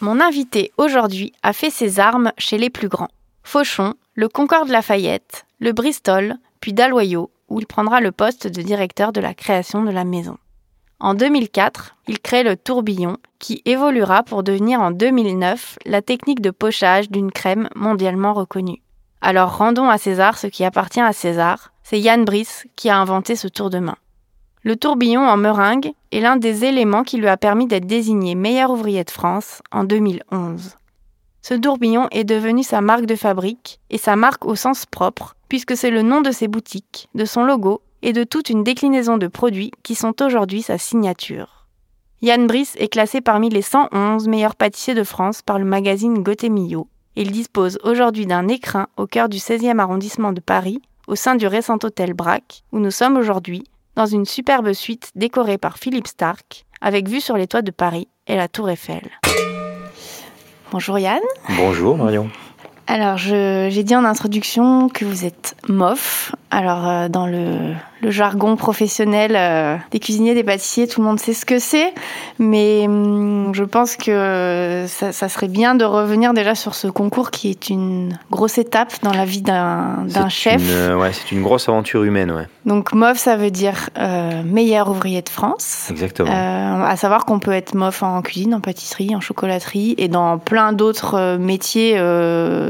Mon invité aujourd'hui a fait ses armes chez les plus grands. Fauchon, le Concorde Lafayette, le Bristol, puis Dalloyau, où il prendra le poste de directeur de la création de la maison. En 2004, il crée le tourbillon, qui évoluera pour devenir en 2009 la technique de pochage d'une crème mondialement reconnue. Alors rendons à César ce qui appartient à César, c'est Yann Brice qui a inventé ce tour de main. Le tourbillon en meringue est l'un des éléments qui lui a permis d'être désigné meilleur ouvrier de France en 2011. Ce tourbillon est devenu sa marque de fabrique et sa marque au sens propre, puisque c'est le nom de ses boutiques, de son logo et de toute une déclinaison de produits qui sont aujourd'hui sa signature. Yann Brice est classé parmi les 111 meilleurs pâtissiers de France par le magazine Millot. Il dispose aujourd'hui d'un écrin au cœur du 16e arrondissement de Paris, au sein du récent hôtel Braque, où nous sommes aujourd'hui, dans une superbe suite décorée par Philippe Stark, avec vue sur les toits de Paris et la tour Eiffel. Bonjour Yann. Bonjour Marion. Alors, j'ai dit en introduction que vous êtes MOF. Alors, euh, dans le, le, jargon professionnel euh, des cuisiniers, des pâtissiers, tout le monde sait ce que c'est. Mais hum, je pense que ça, ça, serait bien de revenir déjà sur ce concours qui est une grosse étape dans la vie d'un chef. Une, ouais, c'est une grosse aventure humaine, ouais. Donc, MOF, ça veut dire euh, meilleur ouvrier de France. Exactement. Euh, à savoir qu'on peut être MOF en cuisine, en pâtisserie, en chocolaterie et dans plein d'autres métiers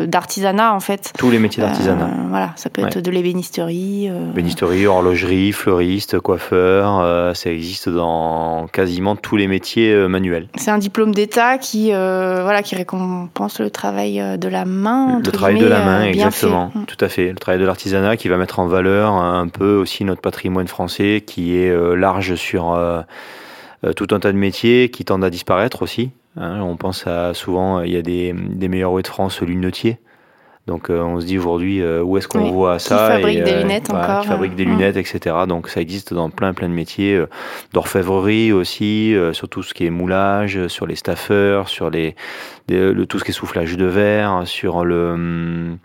d'artisanat, en fait. Tous les métiers d'artisanat. voilà, ça peut être de l'ébénisterie euh, Bénisterie, horlogerie, fleuriste, coiffeur, euh, ça existe dans quasiment tous les métiers euh, manuels. C'est un diplôme d'État qui, voilà, qui récompense le travail de la main. Le travail de la main, exactement, mm. tout à fait. Le travail de l'artisanat qui va mettre en valeur un peu aussi notre patrimoine français qui est large sur tout un tas de métiers qui tendent à disparaître aussi. Hein. on pense à souvent, il y a des, des meilleurs hauts de France lunetiers. Donc euh, on se dit aujourd'hui euh, où est-ce qu'on voit ça Qui fabrique des euh, lunettes encore. Qui fabrique des lunettes, etc. Donc ça existe dans plein plein de métiers, d'orfèvrerie aussi, sur tout ce qui est moulage, sur les staffeurs, sur les, le, tout ce qui est soufflage de verre, sur le hum,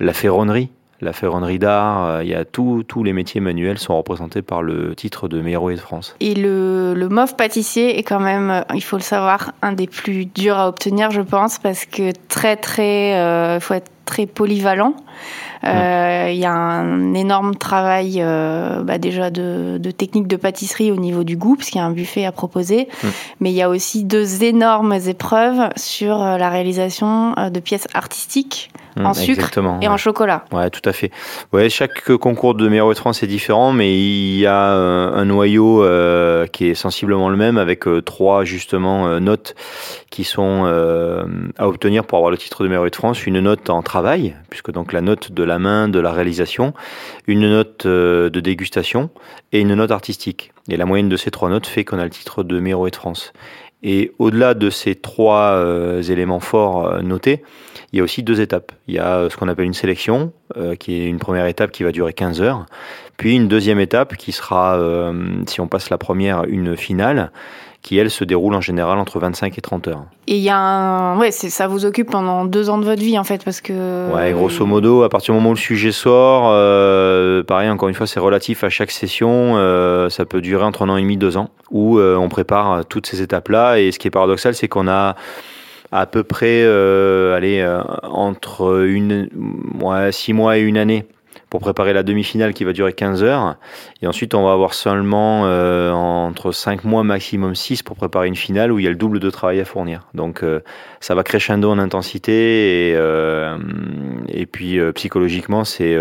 la ferronnerie la ferronnerie d'art, euh, il y a tous les métiers manuels sont représentés par le titre de meilleur ouvrier de France. Et le, le MOF pâtissier est quand même, euh, il faut le savoir, un des plus durs à obtenir, je pense, parce que très très, il euh, faut être très polyvalent. Il y a un énorme travail bah déjà de, de, technique de pâtisserie au niveau du goût, puisqu'il y a un buffet à proposer. Mais il y a aussi deux énormes épreuves sur la réalisation de pièces artistiques en mmh, sucre et en chocolat. Ouais, tout à fait. Ouais, chaque concours de meilleur de France est différent, mais il y a euh, un noyau euh, qui est sensiblement le même avec euh, trois justement notes qui sont à obtenir pour avoir le titre de meilleur de France. Une note en travail, puisque donc la note de la main, de la réalisation, une note de dégustation et une note artistique. Et la moyenne de ces trois notes fait qu'on a le titre de meilleur de France. Et au-delà de ces trois euh, éléments forts euh, notés, il y a aussi deux étapes. Il y a euh, ce qu'on appelle une sélection, qui est une première étape qui va durer 15 heures, puis une deuxième étape qui sera, si on passe la première, une finale, qui elle se déroule en général entre 25 et 30 heures. Et il y a un... ouais, ça vous occupe pendant deux ans de votre vie en fait parce que. Ouais, grosso modo, à partir du moment où le sujet sort, euh, pareil, encore une fois, c'est relatif à chaque session. Euh, ça peut durer entre un an et demi, deux ans, où euh, on prépare toutes ces étapes-là. Et ce qui est paradoxal, c'est qu'on a à peu près, allez, entre une, ouais, six mois et une année pour préparer la demi-finale qui va durer 15 heures. Et ensuite, on va avoir seulement euh, entre 5 mois, maximum 6 pour préparer une finale où il y a le double de travail à fournir. Donc, euh, ça va crescendo en intensité et, euh, puis psychologiquement, c'est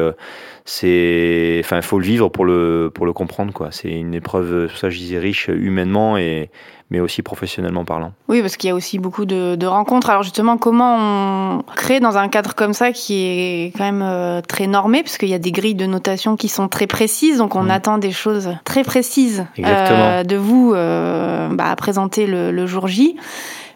c'est enfin faut le vivre pour le pour le comprendre quoi c'est une épreuve ça je disais riche humainement et mais aussi professionnellement parlant. Oui, parce qu'il y a aussi beaucoup de, de, rencontres. Alors justement, comment on crée dans un cadre comme ça qui est quand même euh, très normé, parce qu'il y a des grilles de notation qui sont très précises, donc on mmh. attend des choses très précises euh, de vous euh, bah, à présenter le, le jour J.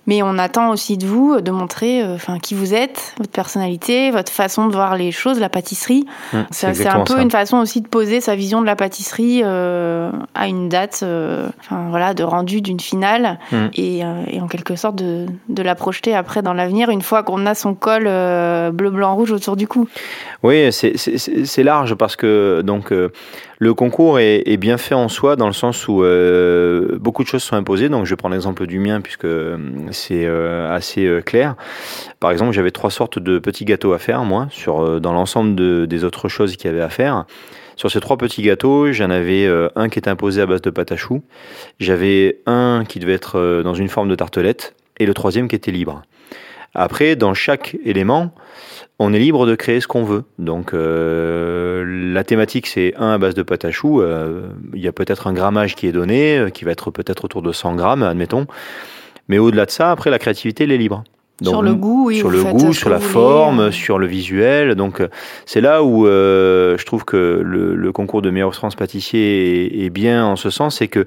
Mais on attend aussi de vous de montrer euh, enfin qui vous êtes, votre personnalité, votre façon de voir les choses, la pâtisserie. Mmh, c'est un peu une façon aussi de poser sa vision de la pâtisserie euh, à une date euh, enfin, voilà, de rendu d'une finale mmh. et, et, en quelque sorte de, de, la projeter après dans l'avenir une fois qu'on a son col bleu, blanc, rouge autour du cou. Oui, c'est large parce que donc le concours est, bien fait en soi dans le sens où euh, beaucoup de choses sont imposées. Donc je prendre l'exemple du mien puisque euh, c'est euh, assez clair. Par exemple, j'avais trois sortes de petits gâteaux à faire moi sur dans l'ensemble des autres choses qu'il y avait à faire. Sur ces trois petits gâteaux, j'en avais un qui était imposé à base de pâte à choux, j'avais un qui devait être dans une forme de tartelette et le troisième qui était libre. Après, dans chaque élément, on est libre de créer ce qu'on veut. Donc euh, la thématique c'est un à base de pâte à choux. Euh, il y a peut-être un grammage qui est donné, euh, qui va être peut-être autour de 100 grammes, admettons. Mais au-delà de ça, après la créativité elle est libre. sur le goût, oui, sur le goût, sur la forme, sur le visuel. Donc c'est là où je trouve que le, concours de meilleur France pâtissier est, est, bien en ce sens, c'est que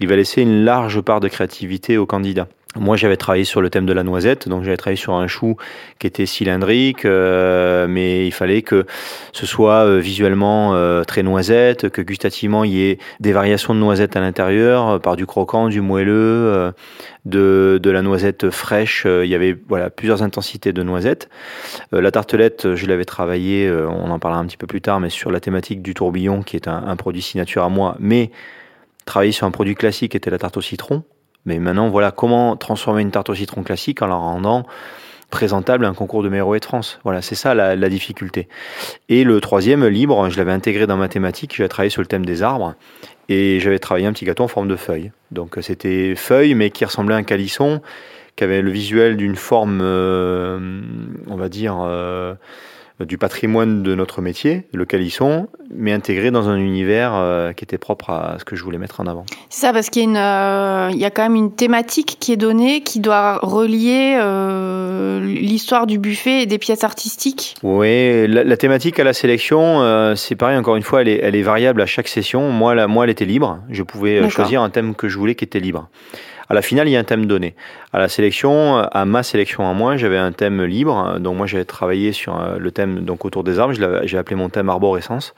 il va laisser une large part de créativité aux candidats. Moi, j'avais travaillé sur le thème de la noisette, donc j'avais travaillé sur un chou qui était cylindrique, euh, mais il fallait que ce soit euh, visuellement euh, très noisette, que gustativement il y ait des variations de noisette à l'intérieur, par du croquant, du moelleux, de, de, la noisette fraîche. il y avait voilà plusieurs intensités de noisette. la tartelette, je l'avais travaillé, on en parlera un petit peu plus tard, mais sur la thématique du tourbillon, qui est un, un produit signature à moi, mais travailler sur un produit classique était la tarte au citron. Mais maintenant, voilà comment transformer une tarte au citron classique en la rendant présentable à un concours de meilleur de France. Voilà, c'est ça la, difficulté. Et le troisième, libre, je l'avais intégré dans mathématiques, j'avais travaillé sur le thème des arbres et j'avais travaillé un petit gâteau en forme de feuille. Donc c'était feuille, mais qui ressemblait à un calisson, qui avait le visuel d'une forme, euh, on va dire, euh, du patrimoine de notre métier, le calisson, mais intégré dans un univers euh, qui était propre à ce que je voulais mettre en avant. C'est ça, parce qu'il y, a une, euh, il y a quand même une thématique qui est donnée, qui doit relier euh, l'histoire du buffet et des pièces artistiques. Oui, la, thématique à la sélection, c'est pareil, encore une fois, elle est, elle est, variable à chaque session. Moi, la, moi, elle était libre. Je pouvais choisir un thème que je voulais qui était libre. À la finale, il y a un thème donné. À la sélection, à ma sélection à moi, j'avais un thème libre. Donc moi, j'avais travaillé sur euh, le thème donc autour des arbres. J'ai appelé mon thème arborescence.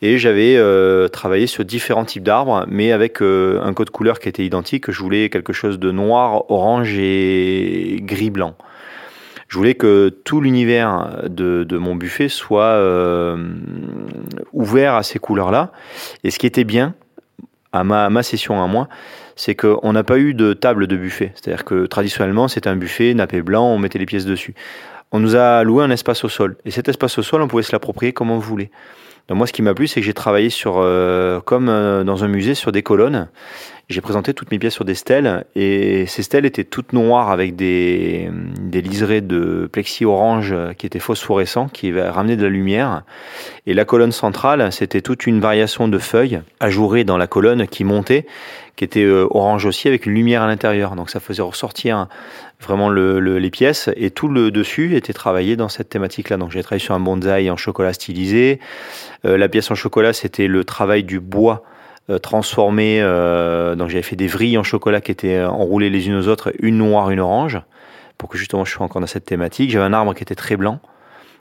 Et j'avais euh, travaillé sur différents types d'arbres, mais avec euh, un code couleur qui était identique. Je voulais quelque chose de noir, orange et gris-blanc. Je voulais que tout l'univers de, mon buffet soit ouvert à ces couleurs-là. Et ce qui était bien, à ma, à ma session à moi, c'est qu'on n'a pas eu de table de buffet. C'est-à-dire que traditionnellement, c'était un buffet nappé blanc, on mettait les pièces dessus. On nous a loué un espace au sol. Et cet espace au sol, on pouvait se l'approprier comme on voulait. Donc moi, ce qui m'a plu, c'est que j'ai travaillé sur, euh, comme euh, dans un musée, sur des colonnes. J'ai présenté toutes mes pièces sur des stèles et ces stèles étaient toutes noires avec des, des liserés de plexi orange qui étaient phosphorescents, qui ramenaient de la lumière. Et la colonne centrale, c'était toute une variation de feuilles ajourées dans la colonne qui montait, qui était euh, orange aussi avec une lumière à l'intérieur. Donc ça faisait ressortir vraiment le, les pièces et tout le dessus était travaillé dans cette thématique-là. Donc j'ai travaillé sur un bonsaï en chocolat stylisé. Euh, la pièce en chocolat, c'était le travail du bois euh, transformé. Donc j'avais fait des vrilles en chocolat qui étaient enroulées les unes aux autres, une noire, une orange, pour que justement je sois encore dans cette thématique. J'avais un arbre qui était très blanc,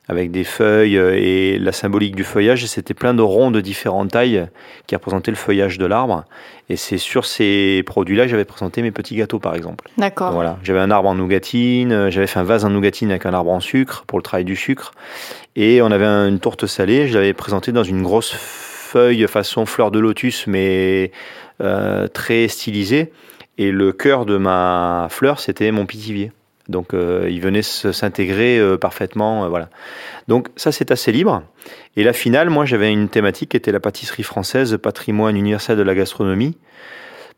avec des feuilles euh, et la symbolique du feuillage. C'était plein de ronds de différentes tailles qui représentaient le feuillage de l'arbre. Et c'est sur ces produits-là que j'avais présenté mes petits gâteaux, par exemple. D'accord. Voilà. J'avais un arbre en nougatine, j'avais fait un vase en nougatine avec un arbre en sucre pour le travail du sucre. Et on avait une tourte salée, je l'avais présentée dans une grosse feuille façon fleur de lotus, mais euh, très stylisée. Et le cœur de ma fleur, c'était mon pitivier. Donc ils venaient s'intégrer parfaitement, voilà. Donc ça c'est assez libre. Et la finale, moi j'avais une thématique qui était la pâtisserie française, patrimoine universel de la gastronomie,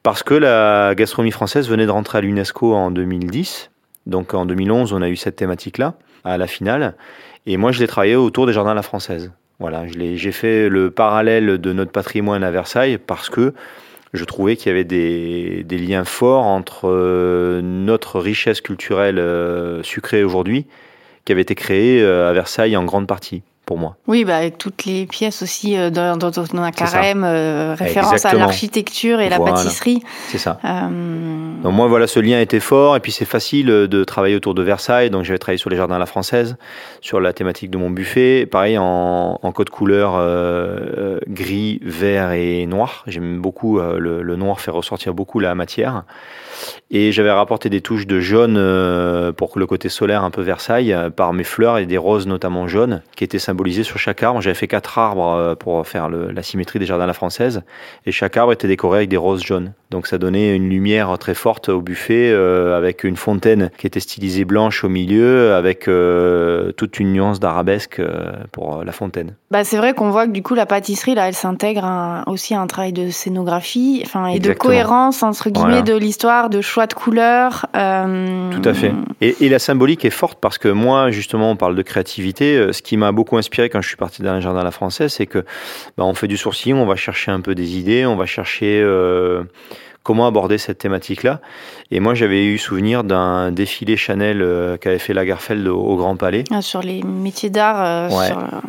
parce que la gastronomie française venait de rentrer à l'UNESCO en 2010. Donc en 2011, on a eu cette thématique-là à la finale. Et moi, je l'ai travaillé autour des jardins à la française. Voilà, j'ai fait le parallèle de notre patrimoine à Versailles parce que je trouvais qu'il y avait des, liens forts entre euh, notre richesse culturelle euh, sucrée aujourd'hui, qui avait été créée euh, à Versailles en grande partie pour moi. Oui, bah, avec toutes les pièces aussi euh, dans, dans, dans un carême, euh, référence à l'architecture et la pâtisserie. C'est ça. Euh... Donc moi, voilà, ce lien était fort et puis c'est facile de travailler autour de Versailles. Donc j'avais travaillé sur les jardins à la française, sur la thématique de mon buffet. Pareil en, en code couleur gris, vert et noir. J'aime beaucoup le, le, noir, fait ressortir beaucoup la matière. Et j'avais rapporté des touches de jaune pour le côté solaire un peu Versailles par mes fleurs et des roses notamment jaunes qui étaient symbolisé sur chaque arbre. J'avais fait quatre arbres euh, pour faire la symétrie des jardins à la française. Et chaque arbre était décoré avec des roses jaunes. Donc ça donnait une lumière très forte au buffet euh, avec une fontaine qui était stylisée blanche au milieu avec euh, toute une nuance d'arabesque pour la fontaine. Bah c'est vrai qu'on voit que du coup la pâtisserie là elle s'intègre aussi à un travail de scénographie enfin et de cohérence entre guillemets de l'histoire de choix de couleurs. Tout à fait. Et, et, la symbolique est forte parce que moi justement on parle de créativité. Ce qui m'a beaucoup inspiré quand je suis parti dans un jardin à la française, c'est que bah, on fait du sourcil, on va chercher un peu des idées, on va chercher euh, comment aborder cette thématique-là. Et moi, j'avais eu souvenir d'un défilé Chanel euh, qu'avait fait Lagerfeld au, au Grand Palais. Ah, sur les métiers d'art. Euh,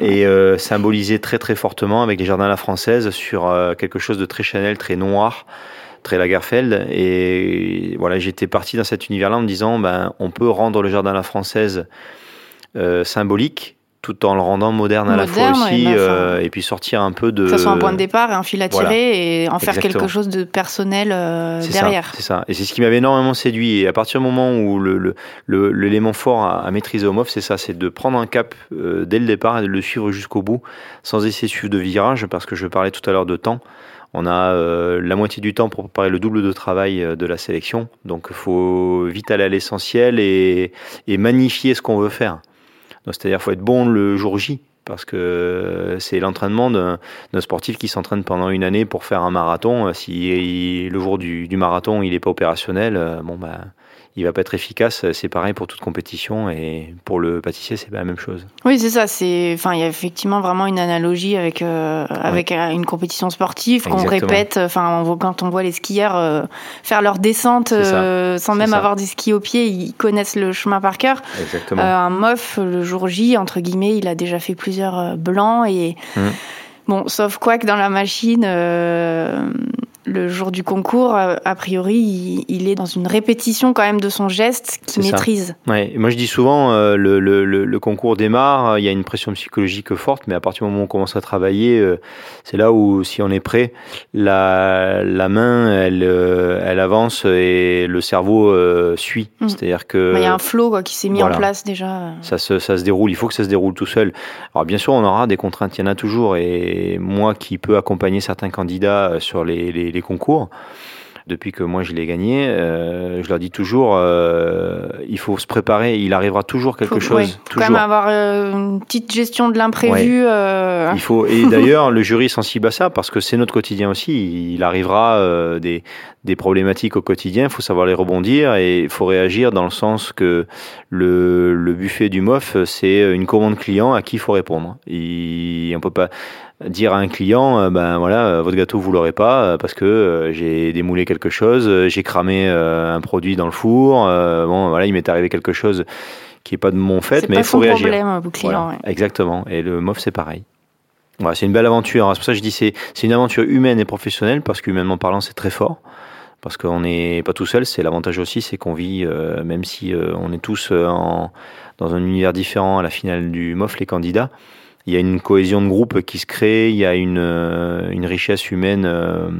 Et symbolisé très très fortement avec les jardins à la française sur quelque chose de très Chanel, très noir très Lagerfeld. Et voilà, j'étais parti dans cet univers-là en me disant, ben, on peut rendre le jardin à la française symbolique tout en le rendant moderne, à la fois aussi, euh, et puis sortir un peu de... Que ce soit un point de départ et un fil à tirer, et en faire quelque chose de personnel euh, derrière. C'est ça, et c'est ce qui m'avait énormément séduit, et à partir du moment où l'élément le, le, fort à, maîtriser au MOF, c'est ça, c'est de prendre un cap euh, dès le départ et de le suivre jusqu'au bout, sans essayer de suivre de virage, parce que je parlais tout à l'heure de temps, on a la moitié du temps pour préparer le double de travail de la sélection, donc il faut vite aller à l'essentiel et, et magnifier ce qu'on veut faire. C'est-à-dire faut être bon le jour J, parce que c'est l'entraînement d'un sportif qui s'entraîne pendant une année pour faire un marathon. Si le jour du, marathon il n'est pas opérationnel, euh, bon bah il va pas être efficace. C'est pareil pour toute compétition et pour le pâtissier, c'est pas la même chose. Oui, c'est ça. C'est, enfin, il y a effectivement vraiment une analogie avec euh, avec euh, une compétition sportive qu'on répète. Enfin, on quand on voit les skieurs euh, faire leur descente sans même avoir des skis au pied, ils connaissent le chemin par cœur. Exactement. un mof le jour J, entre guillemets, il a déjà fait plusieurs blancs et mmh. Bon, sauf quoi que dans la machine, le jour du concours, euh, a priori, il, est dans une répétition quand même de son geste qu'il maîtrise. Ouais. Moi, je dis souvent, euh, le, le, le, concours démarre, il y a une pression psychologique forte, mais à partir du moment où on commence à travailler, euh, c'est là où, si on est prêt, la, la main, elle, elle avance et le cerveau suit. Mm. C'est-à-dire que... Il y a un flow quoi, qui s'est mis en place déjà. Ça se, ça se déroule, il faut que ça se déroule tout seul. Alors bien sûr, on aura des contraintes, il y en a toujours, et moi qui peux accompagner certains candidats sur les, les les concours depuis que moi je l'ai gagné, euh, je leur dis toujours, euh, il faut se préparer, il arrivera toujours quelque chose. Faut quand même avoir euh, une petite gestion de l'imprévu. Il faut et d'ailleurs le jury est sensible à ça parce que c'est notre quotidien aussi. Il arrivera des, des problématiques au quotidien, il faut savoir les rebondir et il faut réagir dans le sens que le, le buffet du MOF c'est une commande client à qui il faut répondre. Il, on peut pas dire à un client, euh, ben voilà, euh, votre gâteau vous l'aurez pas euh, parce que j'ai démoulé quelque chose, j'ai cramé un produit dans le four, bon voilà, il m'est arrivé quelque chose qui est pas de mon fait, mais il faut réagir. Problème, client, Exactement. Et le MOF c'est pareil. Voilà, c'est une belle aventure. C'est pour ça que je dis c'est c'est une aventure humaine et professionnelle parce qu'humainement parlant c'est très fort. Parce qu'on n'est pas tout seul, c'est l'avantage aussi, c'est qu'on vit, même si on est tous en, dans un univers différent à la finale du MOF, les candidats, il y a une cohésion de groupe qui se crée, il y a une, euh, richesse humaine euh,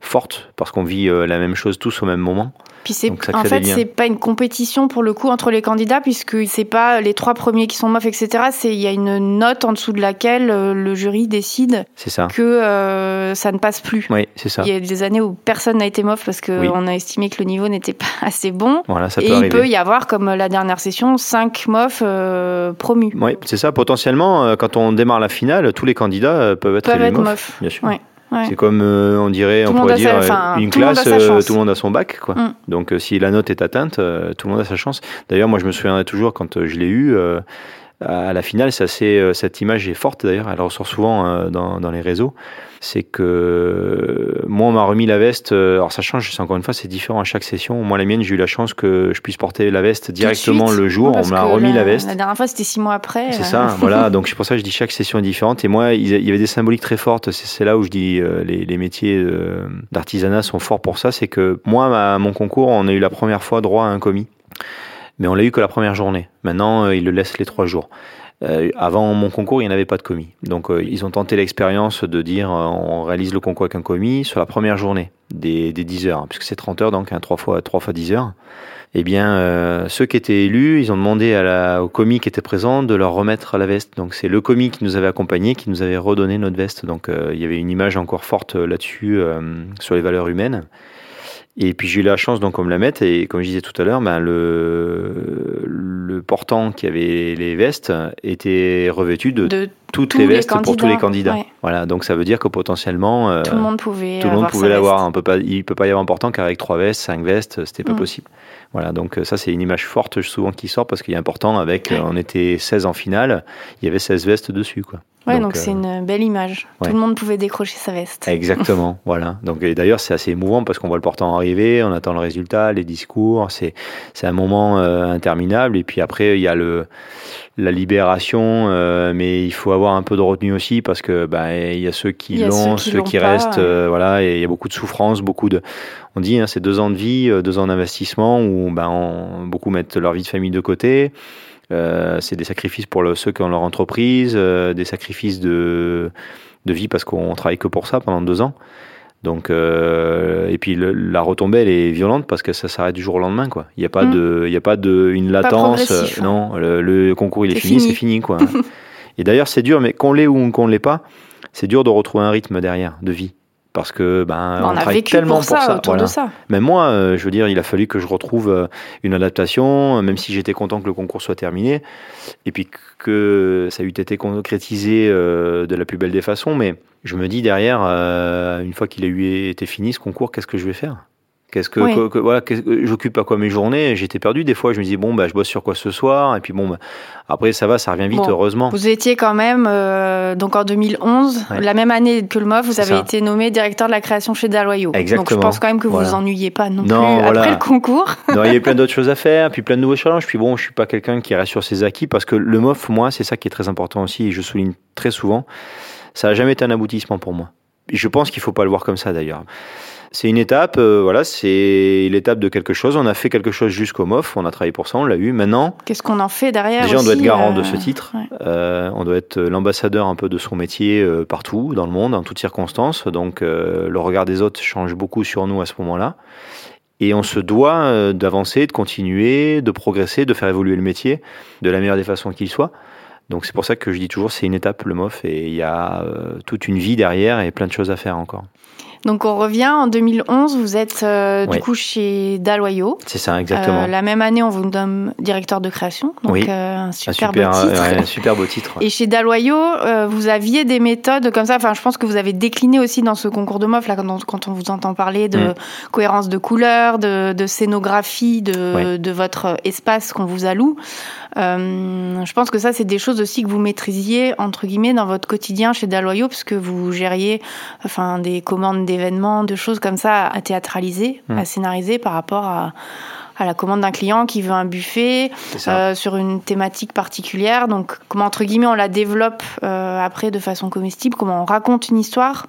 forte parce qu'on vit la même chose tous au même moment. Puis c'est, en fait, c'est pas une compétition pour le coup entre les candidats, puisque c'est pas les trois premiers qui sont mofs, etc. C'est il y a une note en dessous de laquelle euh, le jury décide ça. que euh, ça ne passe plus. Oui, c'est ça. Il y a des années où personne n'a été mof parce qu'on a estimé que le niveau n'était pas assez bon. Voilà, ça Et il peut y avoir, comme la dernière session, cinq euh, promus. Oui, c'est ça. Potentiellement, quand on démarre la finale, tous les candidats peuvent être, peuvent être mofs. Bien sûr. Ouais. C'est comme, euh, on dirait, on pourrait dire, une classe, euh, tout le monde a son bac. Quoi. Mm. Donc euh, si la note est atteinte, tout le monde a sa chance. D'ailleurs, moi je me souviendrai toujours quand je l'ai eu, à la finale, assez, cette image est forte d'ailleurs, elle ressort souvent dans, dans les réseaux c'est que moi on m'a remis la veste. Euh, alors ça change, encore une fois, c'est différent à chaque session. Moi la mienne, j'ai eu la chance que je puisse porter la veste directement le jour. on m'a remis la, veste. La dernière fois, c'était six mois après. C'est ça, voilà. Donc c'est pour ça que je dis chaque session est différente. Et moi, il y avait des symboliques très fortes. C'est là où je dis euh, les, les métiers euh, d'artisanat sont forts pour ça. C'est que moi, à mon concours, on a eu la première fois droit à un commis mais on l'a eu que la première journée. Maintenant, il le laisse les trois jours. Euh, avant mon concours, il n'y en avait pas de commis. Donc euh, ils ont tenté l'expérience de dire euh, on réalise le concours avec un commis sur la première journée des, des 10 heures, puisque c'est 30 heures, donc hein, 3 fois, 3 fois 10 heures. Eh bien, ceux qui étaient élus, ils ont demandé à la, au commis qui était présent de leur remettre la veste. Donc c'est le commis qui nous avait accompagnés, qui nous avait redonné notre veste. Donc il y avait une image encore forte là-dessus sur les valeurs humaines. Et puis j'ai eu la chance donc on me la mette et comme je disais tout à l'heure, ben le, le portant qui avait les vestes était revêtu de, toutes les vestes pour tous les candidats. Voilà, donc ça veut dire que potentiellement euh, tout le monde pouvait tout le monde pouvait l'avoir. Pas, il peut pas y avoir un portant car avec trois vestes, cinq vestes, c'était pas mm. possible. Voilà, donc ça c'est une image forte souvent qui sort parce qu'il y a un portant avec, on était 16 en finale, il y avait 16 vestes dessus quoi. Ouais, donc c'est euh, une belle image. Tout le monde pouvait décrocher sa veste. Exactement, voilà. Donc d'ailleurs c'est assez émouvant parce qu'on voit le portant arriver, on attend le résultat, les discours, c'est c'est un moment euh, interminable et puis après il y a le la libération, euh, mais il faut avoir un peu de retenue aussi parce que bah, il y a ceux qui l'ont, ceux qui, restent, voilà, et il y a beaucoup de souffrance, beaucoup de, on dit, hein, c'est deux ans de vie, deux ans d'investissement où bah, beaucoup mettent leur vie de famille de côté. Euh, c'est des sacrifices pour ceux qui ont leur entreprise, euh, des sacrifices de, de vie parce qu'on travaille que pour ça pendant deux ans. Donc, euh, et puis la retombée, elle est violente parce que ça s'arrête du jour au lendemain, quoi. Il n'y a pas mm. de, il y a pas de une latence. Hein. non, le, concours il est, fini, c'est fini, quoi. et d'ailleurs, c'est dur, mais qu'on l'ait ou qu'on ne l'ait pas, c'est dur de retrouver un rythme derrière de vie parce que ben on, travaille tellement pour ça, autour de ça. Mais moi, euh, je veux dire, il a fallu que je retrouve euh, une adaptation, même si j'étais content que le concours soit terminé, et puis que ça eût été concrétisé euh, de la plus belle des façons. Mais je me dis derrière, une fois qu'il a eu été fini ce concours, qu'est-ce que je vais faire? Qu'est-ce que, voilà, j'occupe à quoi mes journées? J'étais perdu des fois. Je me dis bon bah je bosse sur quoi ce soir? Et puis bon bah, après ça va, ça revient vite heureusement. Vous étiez quand même euh, donc en 2011, la même année que le MOF, vous avez été nommé directeur de la création chez Daloyau. Exactement. Donc je pense quand même que vous vous ennuyez pas non, plus après le concours. non, il y avait plein d'autres choses à faire, puis plein de nouveaux challenges. Puis bon, je suis pas quelqu'un qui reste sur ses acquis parce que le MOF, moi, c'est ça qui est très important aussi et je souligne très souvent, ça a jamais été un aboutissement pour moi. Je pense qu'il faut pas le voir comme ça d'ailleurs. C'est une étape, euh, voilà, c'est l'étape de quelque chose. On a fait quelque chose jusqu'au MOF, on a travaillé pour ça, on l'a eu. Maintenant, qu'est-ce qu'on en fait derrière Déjà, on doit être garant de euh, ce titre. Euh, on doit être l'ambassadeur un peu de son métier partout dans le monde, en toutes circonstances. Donc, le regard des autres change beaucoup sur nous à ce moment-là. Et on se doit d'avancer, de continuer, de progresser, de faire évoluer le métier de la meilleure des façons qu'il soit. Donc c'est pour ça que je dis toujours c'est une étape le MOF et il y a toute une vie derrière et plein de choses à faire encore. Donc on revient en 2011, vous êtes euh, du coup chez Daloyau. C'est ça, exactement. Euh, la même année, on vous nomme directeur de création, donc oui. Euh, un super, beau titre. un super beau titre. Et chez Daloyau, vous aviez des méthodes comme ça. Enfin, je pense que vous avez décliné aussi dans ce concours de MOF là quand on, vous entend parler de mm. cohérence de couleurs, de, de scénographie, de, de votre espace qu'on vous alloue. Euh, je pense que ça, c'est des choses aussi que vous maîtrisiez, entre guillemets, dans votre quotidien chez Daloyau, puisque vous gériez enfin, des commandes d'événements, de choses comme ça à théâtraliser, mmh. à scénariser par rapport à, à la commande d'un client qui veut un buffet euh, sur une thématique particulière. Donc, comment, entre guillemets, on la développe euh, après de façon comestible, comment on raconte une histoire.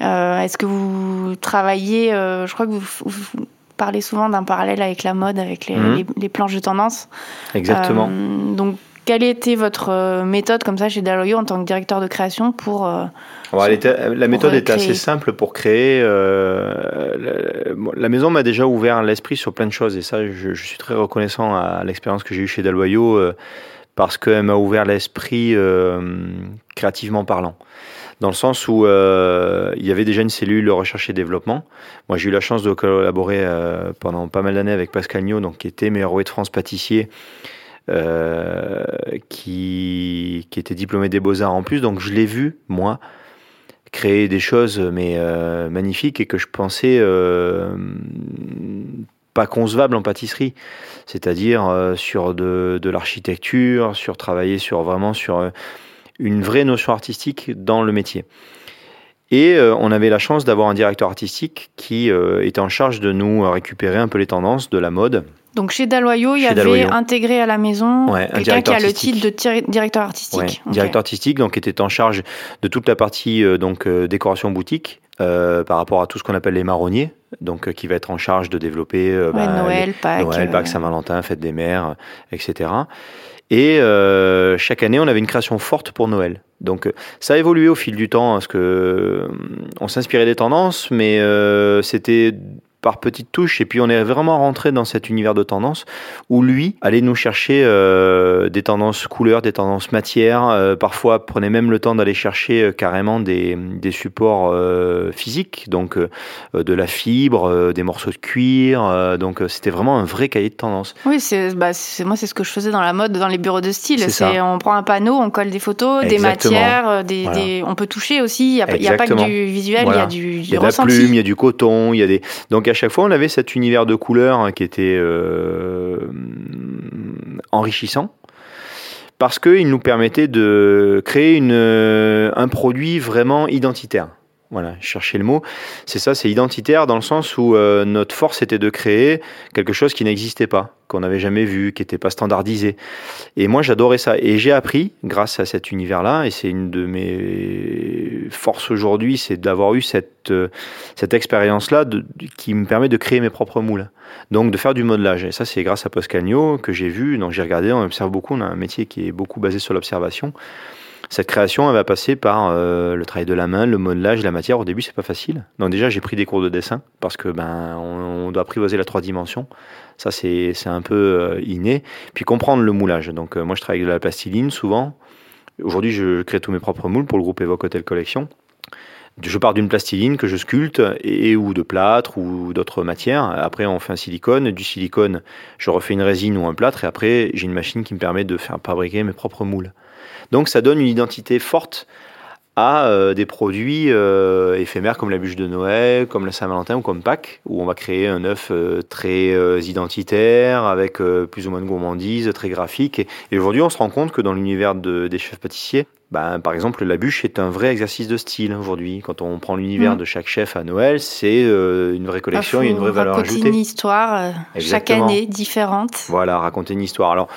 Euh, Est-ce que vous travaillez, je crois que vous, vous parlez souvent d'un parallèle avec la mode, avec les, mhm. planches de tendance. Exactement. Donc, quelle était votre méthode comme ça chez Daloyo en tant que directeur de création pour la méthode était assez simple pour créer. la, maison m'a déjà ouvert l'esprit sur plein de choses et ça, je, je suis très reconnaissant à l'expérience que j'ai eue chez Daloyo parce qu'elle m'a ouvert l'esprit créativement parlant dans le sens où euh, il y avait déjà une cellule recherche et développement. Moi, j'ai eu la chance de collaborer euh, pendant pas mal d'années avec Pascal Niot, donc, qui était meilleur de France pâtissier, euh, qui, était diplômé des Beaux-Arts en plus. Donc, je l'ai vu, moi, créer des choses mais magnifiques et que je pensais pas concevables en pâtisserie, c'est-à-dire sur de, de l'architecture, sur travailler sur vraiment sur une vraie notion artistique dans le métier. Et euh, on avait la chance d'avoir un directeur artistique qui euh, était en charge de nous récupérer un peu les tendances de la mode. Donc chez Daloyo, il y avait intégré à la maison quelqu'un qui a le titre de directeur artistique. Directeur artistique, donc qui était en charge de toute la partie euh, donc décoration boutique par rapport à tout ce qu'on appelle les marronniers, donc qui va être en charge de développer bah, Noël, Pâques, Noël, Pâques, Saint-Valentin, fête des mères, etc. Et euh, chaque année, on avait une création forte pour Noël. Donc euh, ça a évolué au fil du temps, parce que euh, on s'inspirait des tendances, mais c'était par petites touches. Et puis on est vraiment rentré dans cet univers de tendances où lui allait nous chercher euh, des tendances couleurs, des tendances matières. Euh, parfois prenait même le temps d'aller chercher euh, carrément des, des supports physiques, donc de la fibre, des morceaux de cuir. donc c'était vraiment un vrai cahier de tendance. Oui, c'est bah, moi c'est ce que je faisais dans la mode, dans les bureaux de style. C'est on prend un panneau, on colle des photos, des matières, des, des, on peut toucher aussi. Il n'y a, pas que du visuel, il y a du, du il y a de la plume, il y a du coton, il y a des donc à chaque fois, on avait cet univers de couleurs hein, qui était euh, enrichissant parce qu'il nous permettait de créer une, un produit vraiment identitaire. Voilà, chercher le mot. C'est ça, c'est identitaire dans le sens où euh, notre force était de créer quelque chose qui n'existait pas, qu'on n'avait jamais vu, qui n'était pas standardisé. Et moi, j'adorais ça. Et j'ai appris, grâce à cet univers-là, et c'est une de mes forces aujourd'hui, c'est d'avoir eu cette, euh, cette expérience-là qui me permet de créer mes propres moules. Donc, de faire du modelage. Et ça, c'est grâce à Poscagno que j'ai vu. Donc, j'ai regardé, on observe beaucoup. On a un métier qui est beaucoup basé sur l'observation. Cette création, elle va passer par euh, le travail de la main, le modelage, la matière. Au début, c'est pas facile. Donc déjà, j'ai pris des cours de dessin parce que ben on, doit apprivoiser la trois dimensions. Ça, c'est un peu euh, inné. Puis comprendre le moulage. Donc euh, moi, je travaille avec de la plastiline souvent. Aujourd'hui, je crée tous mes propres moules pour le groupe Evoque Hotel Collection. Je pars d'une plastiline que je sculpte et, ou de plâtre ou d'autres matières. Après, on fait un silicone. Du silicone, je refais une résine ou un plâtre. Et après, j'ai une machine qui me permet de faire fabriquer mes propres moules. Donc ça donne une identité forte à euh, des produits euh, éphémères comme la bûche de Noël, comme la Saint-Valentin ou comme Pâques, où on va créer un œuf euh, très identitaire, avec plus ou moins de gourmandise, très graphique. Et, aujourd'hui, on se rend compte que dans l'univers des chefs pâtissiers, ben, par exemple, la bûche est un vrai exercice de style aujourd'hui. Quand on prend l'univers mm. de chaque chef à Noël, c'est une vraie collection et une vraie valeur ajoutée. Raconter une histoire chaque année différente. Voilà, raconter une histoire. Alors,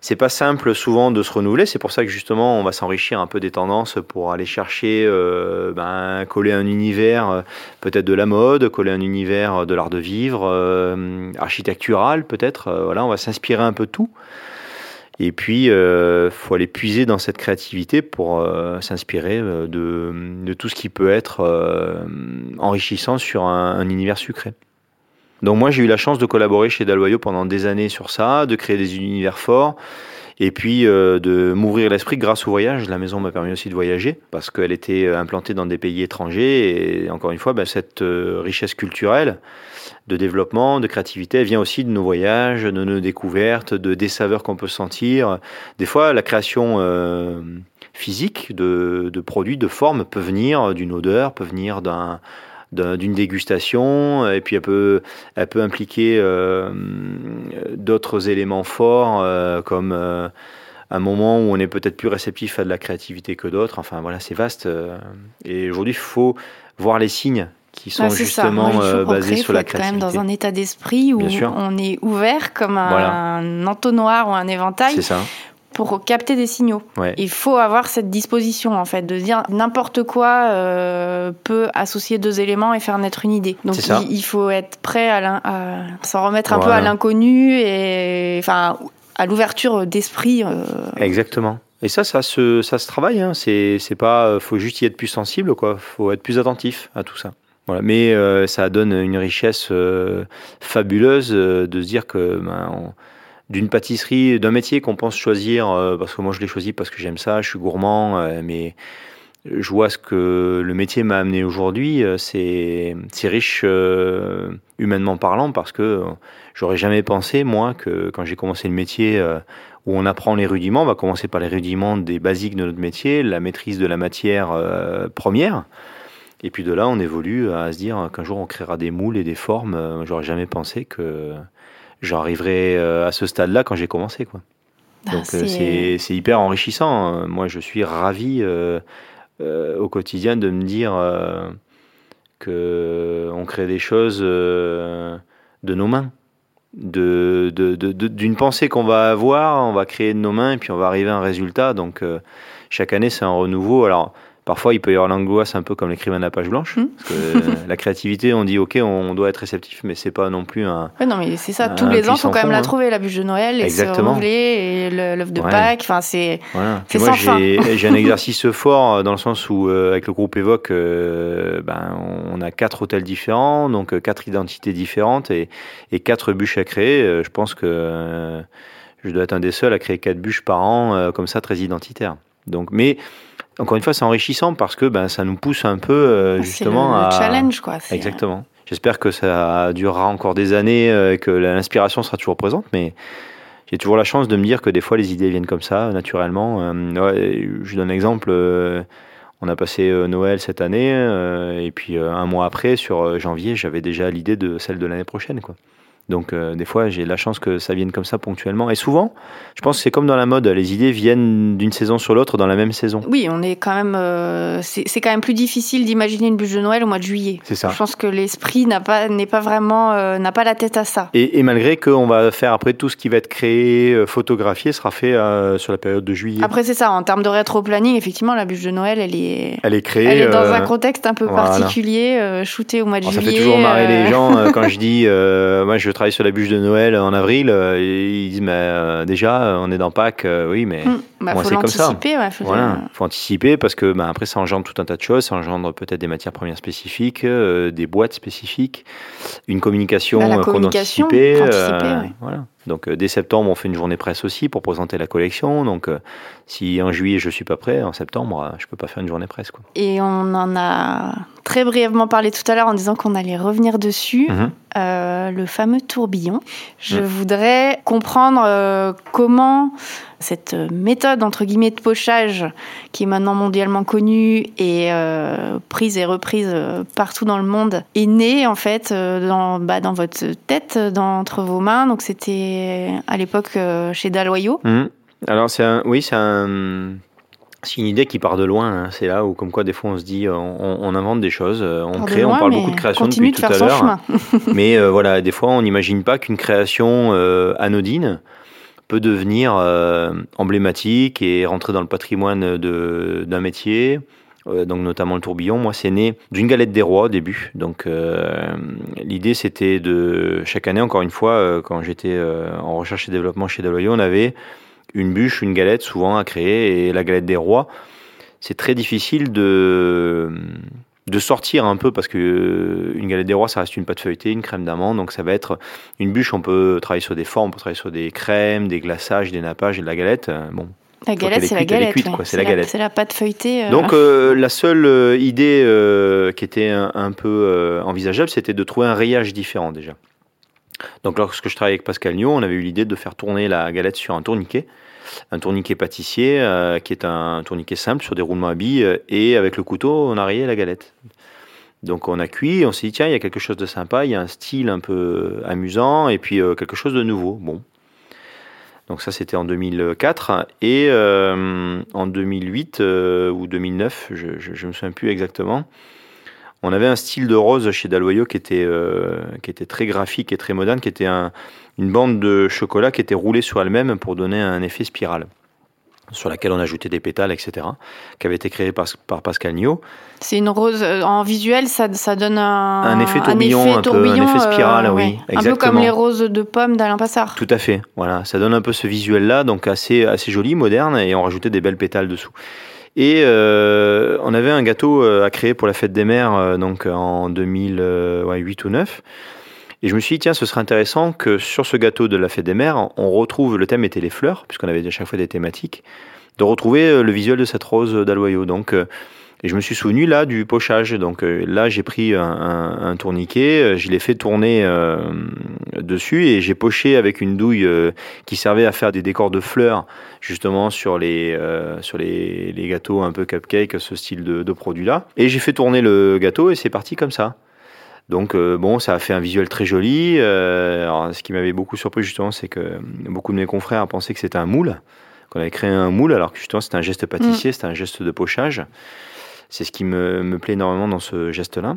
c'est pas simple souvent de se renouveler. C'est pour ça que justement, on va s'enrichir un peu des tendances pour aller chercher, euh, ben, coller un univers euh, peut-être de la mode, coller un univers de l'art de vivre, euh, architectural peut-être. voilà, on va s'inspirer un peu de tout. Et puis, il faut aller puiser dans cette créativité pour s'inspirer de, tout ce qui peut être enrichissant sur un univers sucré. Donc moi j'ai eu la chance de collaborer chez Daloyo pendant des années sur ça, de créer des univers forts et puis euh, de m'ouvrir l'esprit grâce au voyage. La maison m'a permis aussi de voyager parce qu'elle était euh, implantée dans des pays étrangers et encore une fois ben, cette euh, richesse culturelle de développement, de créativité, elle vient aussi de nos voyages, de nos découvertes, de des saveurs qu'on peut sentir. Des fois la création physique de produits, de formes peut venir d'une odeur, peut venir d'un d'une dégustation, et puis elle peut, elle peut impliquer euh, d'autres éléments forts, euh, comme euh, un moment où on est peut-être plus réceptif à de la créativité que d'autres. Enfin voilà, c'est vaste. et aujourd'hui, il faut voir les signes qui sont justement basés sur la créativité. quand même dans un état d'esprit où on est ouvert comme un entonnoir ou un éventail. C'est ça pour capter des signaux. Il faut avoir cette disposition en fait de dire n'importe quoi euh, peut associer deux éléments et faire naître une idée. Donc il, faut être prêt à, s'en remettre un peu à l'inconnu et enfin à l'ouverture d'esprit. Exactement. Et ça, ça se, ça se travaille. Hein. C'est, c'est pas, faut juste y être plus sensible, quoi. Faut être plus attentif à tout ça. Voilà. Mais ça donne une richesse fabuleuse de se dire que ben, d'une pâtisserie, d'un métier qu'on pense choisir, parce que moi je l'ai choisi parce que j'aime ça, je suis gourmand, mais je vois ce que le métier m'a amené aujourd'hui. Euh, c'est, riche euh, humainement parlant parce que euh, j'aurais jamais pensé, moi, que quand j'ai commencé le métier où on apprend les rudiments, on va commencer par les rudiments des basiques de notre métier, la maîtrise de la matière première. Et puis de là, on évolue à se dire qu'un jour on créera des moules et des formes. J'aurais jamais pensé que j'arriverais à ce stade-là quand j'ai commencé. Quoi. Ah, Donc c'est... hyper enrichissant. Moi, je suis ravi euh, au quotidien de me dire euh, que on crée des choses euh, de nos mains. De, d'une pensée qu'on va avoir, on va créer de nos mains et puis on va arriver à un résultat. Donc chaque année c'est un renouveau. Alors Parfois, il peut y avoir l'angoisse un peu comme l'écrivain de la page blanche. Hmm. Parce que la créativité, on dit OK, on doit être réceptif, mais c'est pas non plus un. Ouais, non, mais c'est ça. Tous les ans, il faut quand même la hein. trouver, la bûche de Noël, et se et l'œuf de Pâques. Enfin, c'est. Voilà. Moi, j'ai un exercice fort euh, dans le sens où, euh, avec le groupe Évoque, euh, ben, on a quatre hôtels différents, donc quatre identités différentes et, et quatre bûches à créer. je pense que je dois être un des seuls à créer quatre bûches par an, comme ça, très identitaires. Donc, mais encore une fois, c'est enrichissant parce que ben, ça nous pousse un peu euh, justement le, à. challenge, quoi. Exactement. J'espère que ça durera encore des années, euh, que l'inspiration sera toujours présente, mais j'ai toujours la chance de me dire que des fois les idées viennent comme ça, naturellement. Euh, je donne un exemple. on a passé Noël cette année, et puis un mois après, sur janvier, j'avais déjà l'idée de celle de l'année prochaine, quoi. Donc euh, des fois, j'ai la chance que ça vienne comme ça ponctuellement. Et souvent, je pense que c'est comme dans la mode, les idées viennent d'une saison sur l'autre dans la même saison. Oui, on est quand même, euh, c'est quand même plus difficile d'imaginer une bûche de Noël au mois de juillet. C'est ça. Je pense que l'esprit n'a pas n'est pas vraiment euh, n'a pas la tête à ça. Et, et malgré qu'on va faire après tout ce qui va être créé, photographié, sera fait sur la période de juillet. Après c'est ça. En termes de rétro-planning, effectivement, la bûche de Noël, elle est elle est créée. Elle est dans un contexte un peu particulier, shootée au mois de juillet. Ça fait toujours marrer les gens quand je dis, moi je travaille sur la bûche de Noël en avril, euh, ils disent mais euh, déjà euh, on est dans Pâques, oui mais hmm. bah, moi c'est comme ça. Ouais, faut, voilà. faut anticiper parce que bah, après ça engendre tout un tas de choses, ça engendre peut-être des matières premières spécifiques, des boîtes spécifiques, une communication bah, qu'on anticipait. voilà. Donc dès septembre, on fait une journée presse aussi pour présenter la collection. Donc si en juillet je suis pas prêt, en septembre je peux pas faire une journée presse. Quoi. Et on en a très brièvement parlé tout à l'heure en disant qu'on allait revenir dessus. Mhm. Euh, le fameux tourbillon. Je mhm. voudrais comprendre euh, comment cette méthode entre guillemets de pochage qui est maintenant mondialement connue et euh, prise et reprise partout dans le monde est née en fait dans, bah, dans votre tête, dans, entre vos mains. Donc c'était à l'époque chez Daloyau. Mhm. Alors c'est un, oui c'est un c'est une idée qui part de loin. Hein. C'est là où, comme quoi, des fois, on se dit, on, invente des choses, euh, on crée, on parle beaucoup de création depuis tout à l'heure. mais euh, voilà, des fois, on n'imagine pas qu'une création euh, anodine peut devenir emblématique et rentrer dans le patrimoine d'un métier. donc notamment le tourbillon. Moi, c'est né d'une galette des rois au début. Donc l'idée, c'était de chaque année, encore une fois, quand j'étais en recherche et développement chez Deloitte, on avait une bûche, une galette souvent à créer, et la galette des rois, c'est très difficile de, de sortir un peu parce que euh, une galette des rois, ça reste une pâte feuilletée, une crème d'amande, donc ça va être une bûche. On peut travailler sur des formes, on peut travailler sur des crèmes, des glaçages, des nappages et de la galette. Euh, bon, la galette, c'est la galette. C'est la, galette. C'est la pâte feuilletée. Euh. Donc la seule idée qui était un, peu envisageable, c'était de trouver un rayage différent déjà. Donc lorsque je travaillais avec Pascal Nio, on avait eu l'idée de faire tourner la galette sur un tourniquet, un tourniquet pâtissier euh, qui est un tourniquet simple sur des roulements à billes euh, et avec le couteau on a rayé la galette. Donc on a cuit, on s'est dit tiens il y a quelque chose de sympa, il y a un style un peu amusant et puis euh, quelque chose de nouveau. Bon. Donc ça c'était en 2004 et en 2008 ou 2009, je ne me souviens plus exactement. On avait un style de rose chez Daloyo qui était, qui était très graphique et très moderne, qui était une bande de chocolat qui était roulée sur elle-même pour donner un effet spirale. sur laquelle on ajoutait des pétales, etc., qui avait été créé par, par Pascal Nio. C'est une rose euh, en visuel, ça, ça donne un, un effet tourbillon, un, effet, tourbillon, un effet spirale, euh, oui, ouais. exactement. Un peu comme les roses de pommes d'Alain Passard. Tout à fait, voilà, ça donne un peu ce visuel-là, donc assez, assez joli, moderne, et on rajoutait des belles pétales dessous. Et euh, on avait un gâteau à créer pour la fête des mères, donc en 2008 ou 2009. Et je me suis dit, tiens, ce serait intéressant que sur ce gâteau de la fête des mères, on retrouve, le thème était les fleurs, puisqu'on avait à chaque fois des thématiques, de retrouver le visuel de cette rose d'Aloyau. Donc, et je me suis souvenu là du pochage. Donc là, j'ai pris un, un, un, tourniquet, je l'ai fait tourner euh, dessus et j'ai poché avec une douille euh, qui servait à faire des décors de fleurs, justement sur les euh, sur les, les, gâteaux un peu cupcake, ce style de, de produit là. Et j'ai fait tourner le gâteau et c'est parti comme ça. Donc bon, ça a fait un visuel très joli. alors, ce qui m'avait beaucoup surpris justement, c'est que beaucoup de mes confrères pensaient que c'était un moule, qu'on avait créé un moule, alors que justement c'était un geste pâtissier, mmh. c'était un geste de pochage. C'est ce qui me, me, plaît énormément dans ce geste-là.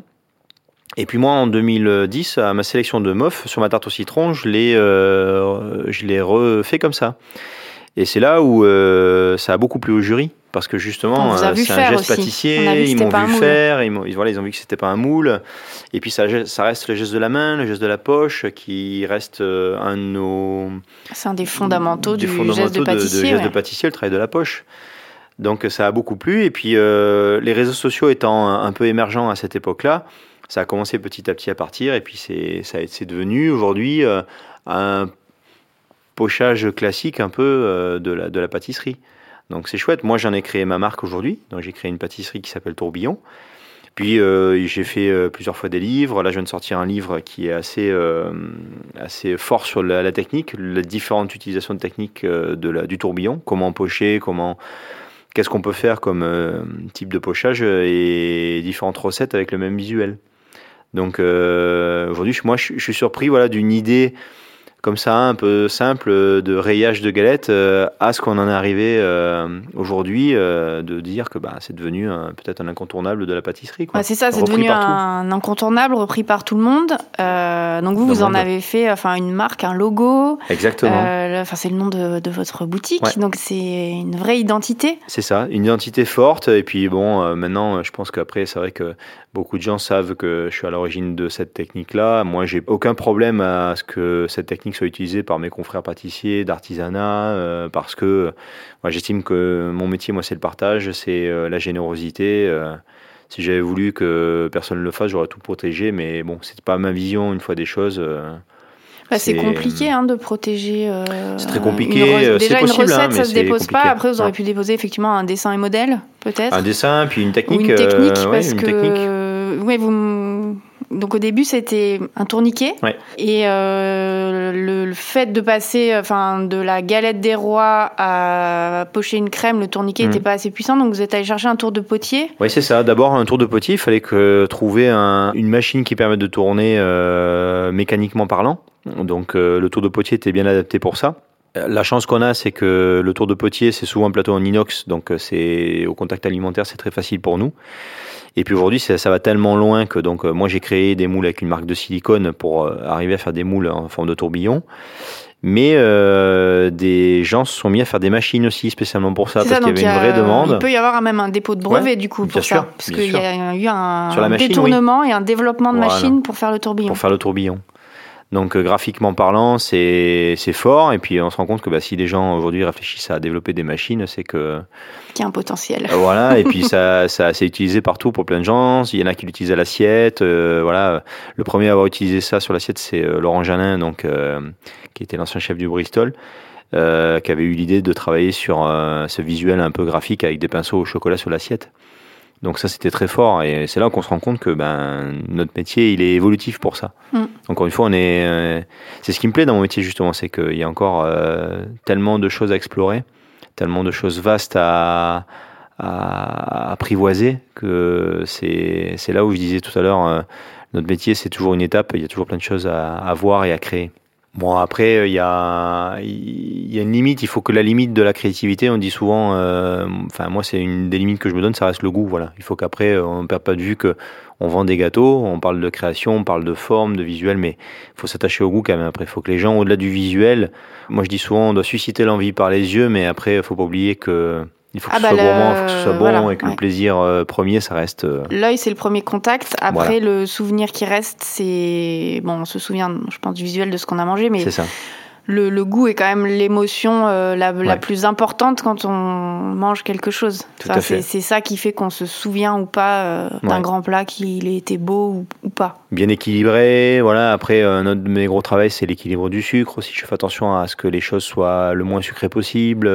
Et puis moi, en 2010, à ma sélection de MOF sur ma tarte au citron, je l'ai, euh, je l'ai refait comme ça. Et c'est là où euh, ça a beaucoup plu au jury, parce que justement, euh, c'est un geste aussi. pâtissier, ils m'ont vu faire, ils, ils, voilà, ils ont vu que c'était pas un moule. Et puis ça, ça reste le geste de la main, le geste de la poche, qui reste un de nos... C'est un des fondamentaux des du fondamentaux geste de pâtissier. De, geste ouais. de pâtissier, le travail de la poche. Donc ça a beaucoup plu. Et puis euh, les réseaux sociaux étant un peu émergents à cette époque-là, ça a commencé petit à petit à partir. Et puis c'est devenu aujourd'hui euh, un pochage classique un peu euh, de, la, de la pâtisserie. Donc c'est chouette. Moi j'en ai créé ma marque aujourd'hui. Donc j'ai créé une pâtisserie qui s'appelle Tourbillon. Puis euh, j'ai fait euh, plusieurs fois des livres. Là, je viens de sortir un livre qui est assez, assez fort sur la, technique, les différentes utilisations de techniques de la, du tourbillon, comment pocher, comment qu'est-ce qu'on peut faire comme type de pochage et différentes recettes avec le même visuel. Donc aujourd'hui, moi, je, je, suis surpris voilà, d'une idée comme ça, un peu simple, de rayage de galettes, euh, à ce qu'on en est arrivé euh, aujourd'hui, euh, de dire que bah, c'est devenu peut-être un incontournable de la pâtisserie. Ouais, c'est ça, c'est devenu un incontournable repris par tout le monde. donc vous, vous en avez fait enfin, une marque, un logo. Exactement. Enfin, c'est le nom de, de votre boutique, ouais. donc c'est une vraie identité. C'est ça, une identité forte. Et puis bon, maintenant, je pense qu'après, c'est vrai que beaucoup de gens savent que je suis à l'origine de cette technique-là. Moi, j'ai aucun problème à ce que cette technique soit utilisée par mes confrères pâtissiers d'artisanat euh, parce que moi, j'estime que mon métier, moi, c'est le partage, c'est euh, la générosité. Euh, si j'avais voulu que personne ne le fasse, j'aurais tout protégé, mais bon, c'est pas ma vision une fois des choses. Bah, c'est compliqué hein, de protéger. Euh, c'est très compliqué. Une Déjà, possible, une recette, hein, ça se dépose compliqué. pas. Après, vous auriez pu déposer effectivement un dessin et modèle, peut-être. Un dessin, puis une technique. Ou une technique, euh, parce ouais, une que. Technique. Ouais, vous. Donc au début c'était un tourniquet ouais. et euh, le, le, fait de passer enfin de la galette des rois à pocher une crème, le tourniquet n'était mmh. pas assez puissant donc vous êtes allé chercher un tour de potier. Oui c'est ça. D'abord un tour de potier, il fallait que trouver un, une machine qui permette de tourner euh, mécaniquement parlant. Donc euh, le tour de potier était bien adapté pour ça. La chance qu'on a, c'est que le tour de potier, c'est souvent un plateau en inox, donc c'est au contact alimentaire, c'est très facile pour nous. Et puis aujourd'hui, ça, ça, va tellement loin que donc moi j'ai créé des moules avec une marque de silicone pour euh, arriver à faire des moules en forme de tourbillon. Mais euh, des gens se sont mis à faire des machines aussi spécialement pour ça parce qu'il y avait une vraie demande. Il peut y avoir même un dépôt de brevet ouais, du coup pour sûr, ça, parce qu'il y a eu un machine, détournement oui. et un développement de Voilà. machines pour faire le tourbillon. Pour faire le tourbillon. Donc euh, graphiquement parlant, c'est c'est fort et puis on se rend compte que bah, si les gens aujourd'hui réfléchissent à développer des machines, c'est que qu'il y a un potentiel. Euh, voilà et puis ça ça c'est utilisé partout pour plein de gens. Il y en a qui l'utilisent à l'assiette. Euh, voilà, le premier à avoir utilisé ça sur l'assiette, c'est Laurent Janin, donc euh, qui était l'ancien chef du Bristol. Euh, qui avait eu l'idée de travailler sur ce visuel un peu graphique avec des pinceaux au chocolat sur l'assiette. Donc ça c'était très fort et c'est là qu'on se rend compte que ben notre métier il est évolutif pour ça. Mm. Encore une fois on est euh, c'est ce qui me plaît dans mon métier justement c'est qu'il y a encore euh, tellement de choses à explorer, tellement de choses vastes à, à apprivoiser que c'est c'est là où je disais tout à l'heure euh, notre métier c'est toujours une étape il y a toujours plein de choses à, à voir et à créer. Bon, après, il y a, y a une limite. Il faut que la limite de la créativité, on dit souvent, euh, enfin, moi, c'est une des limites que je me donne, ça reste le goût. Voilà. Il faut qu'après, on ne perd pas de vue que on vend des gâteaux, on parle de création, on parle de forme, de visuel, mais il faut s'attacher au goût quand même. Après, il faut que les gens, au-delà du visuel, moi, je dis souvent, on doit susciter l'envie par les yeux, mais après, il faut pas oublier que il faut que ah ce bah soit gourmand, il faut que ce soit bon et que le plaisir euh, premier, ça reste. Euh, L'œil, c'est le premier contact. Après, le souvenir qui reste, c'est. Bon, on se souvient, je pense, du visuel de ce qu'on a mangé, mais. C'est ça. Le, le, goût est quand même l'émotion euh, la, la, plus importante quand on mange quelque chose. Enfin, c'est ça qui fait qu'on se souvient ou pas d'un grand plat, qu'il ait été beau ou, ou, pas. Bien équilibré, voilà. Après, un autre de mes gros travaux, c'est l'équilibre du sucre aussi. Je fais attention à ce que les choses soient le moins sucrées possible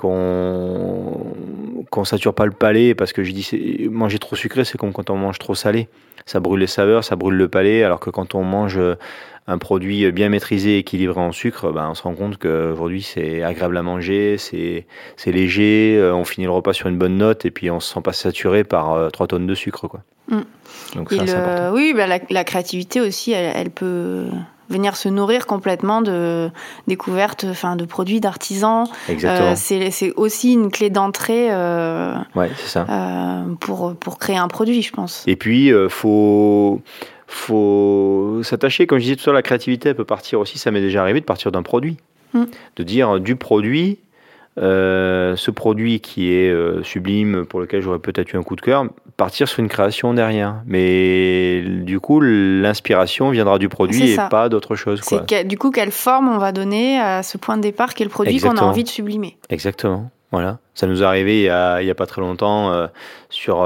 qu'on qu'on sature pas le palais parce que je dis manger trop sucré c'est comme quand on mange trop salé. Ça brûle les saveurs ça brûle le palais alors que quand on mange un produit bien maîtrisé équilibré en sucre ben on se rend compte qu'aujourd'hui c'est agréable à manger c'est c'est léger euh, on finit le repas sur une bonne note et puis on se sent pas saturé par 3 euh, tonnes de sucre quoi. Mm. donc ça, oui bah, la, la, créativité aussi elle, elle peut venir se nourrir complètement de découvertes, enfin de produits d'artisans. Euh, c'est aussi une clé d'entrée. Euh, ouais, c'est ça. Euh, pour pour créer un produit, je pense. Et puis faut faut s'attacher, comme je disais tout à l'heure, la créativité elle peut partir aussi, ça m'est déjà arrivé de partir d'un produit. Mm. De dire du produit, euh, ce produit qui est euh, sublime, pour lequel j'aurais peut-être eu un coup de cœur, partir sur une création derrière. Mais du coup, l'inspiration viendra du produit et pas d'autre chose. C'est du coup quelle forme on va donner à ce point de départ qui est le produit qu'on a envie de sublimer. Exactement. Voilà. Ça nous est arrivé il y a, pas très longtemps euh, sur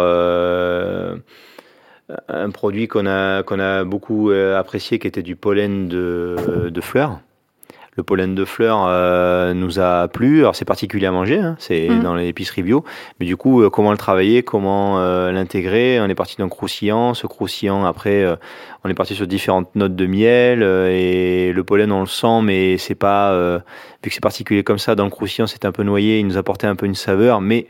un produit qu'on a, qu'on a beaucoup apprécié qui était du pollen de, de fleurs le pollen de fleurs euh, nous a plu. Alors c'est particulier à manger, hein, c'est mhm. dans l'épicerie bio. Mais du coup, euh, comment le travailler, comment euh, l'intégrer? On est parti d'un croustillant. Ce croustillant, après, on est parti sur différentes notes de miel et le pollen, on le sent, mais c'est pas vu que c'est particulier comme ça. Dans le croustillant, c'est un peu noyé. Il nous apportait un peu une saveur, mais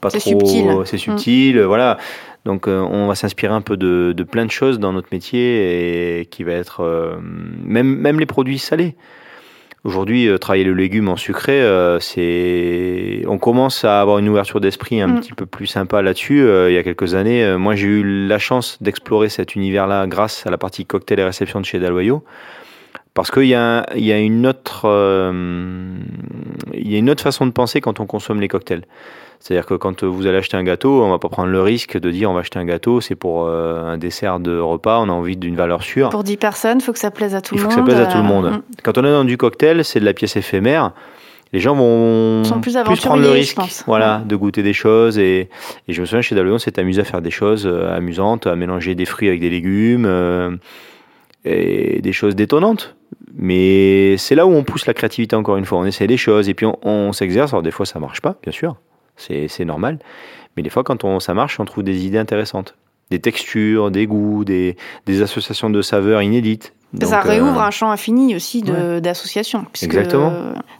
pas trop. Subtil. C'est subtil, voilà. Donc on va s'inspirer un peu de, de, plein de choses dans notre métier et qui va être même même les produits salés. Aujourd'hui, euh, travailler le légume en sucré, euh, c'est, on commence à avoir une ouverture d'esprit un mm. petit peu plus sympa là-dessus. Euh, il y a quelques années, moi j'ai eu la chance d'explorer cet univers-là grâce à la partie cocktail et réception de chez Dalloyo. Parce qu'il y, y a une autre, il y a une autre façon de penser quand on consomme les cocktails. C'est-à-dire que quand vous allez acheter un gâteau, on va pas prendre le risque de dire on va acheter un gâteau, c'est pour euh, un dessert de repas, on a envie d'une valeur sûre. Pour 10 personnes, il faut que ça plaise à tout le monde. Il faut que ça plaise à tout le monde. Euh, mm. Quand on est dans du cocktail, c'est de la pièce éphémère. Les gens vont plus, prendre le risque voilà, mm. de goûter des choses. Et, et je me souviens, chez Daleon, c'est amusé à faire des choses euh, amusantes, à mélanger des fruits avec des légumes et des choses détonnantes. Mais c'est là où on pousse la créativité encore une fois. On essaie des choses et puis on, on s'exerce. Alors des fois ça marche pas, bien sûr c'est normal. Mais des fois, quand on, ça marche, on trouve des idées intéressantes. Des textures, des goûts, des, des associations de saveurs inédites. ça réouvre euh, un champ infini aussi d'associations. Exactement.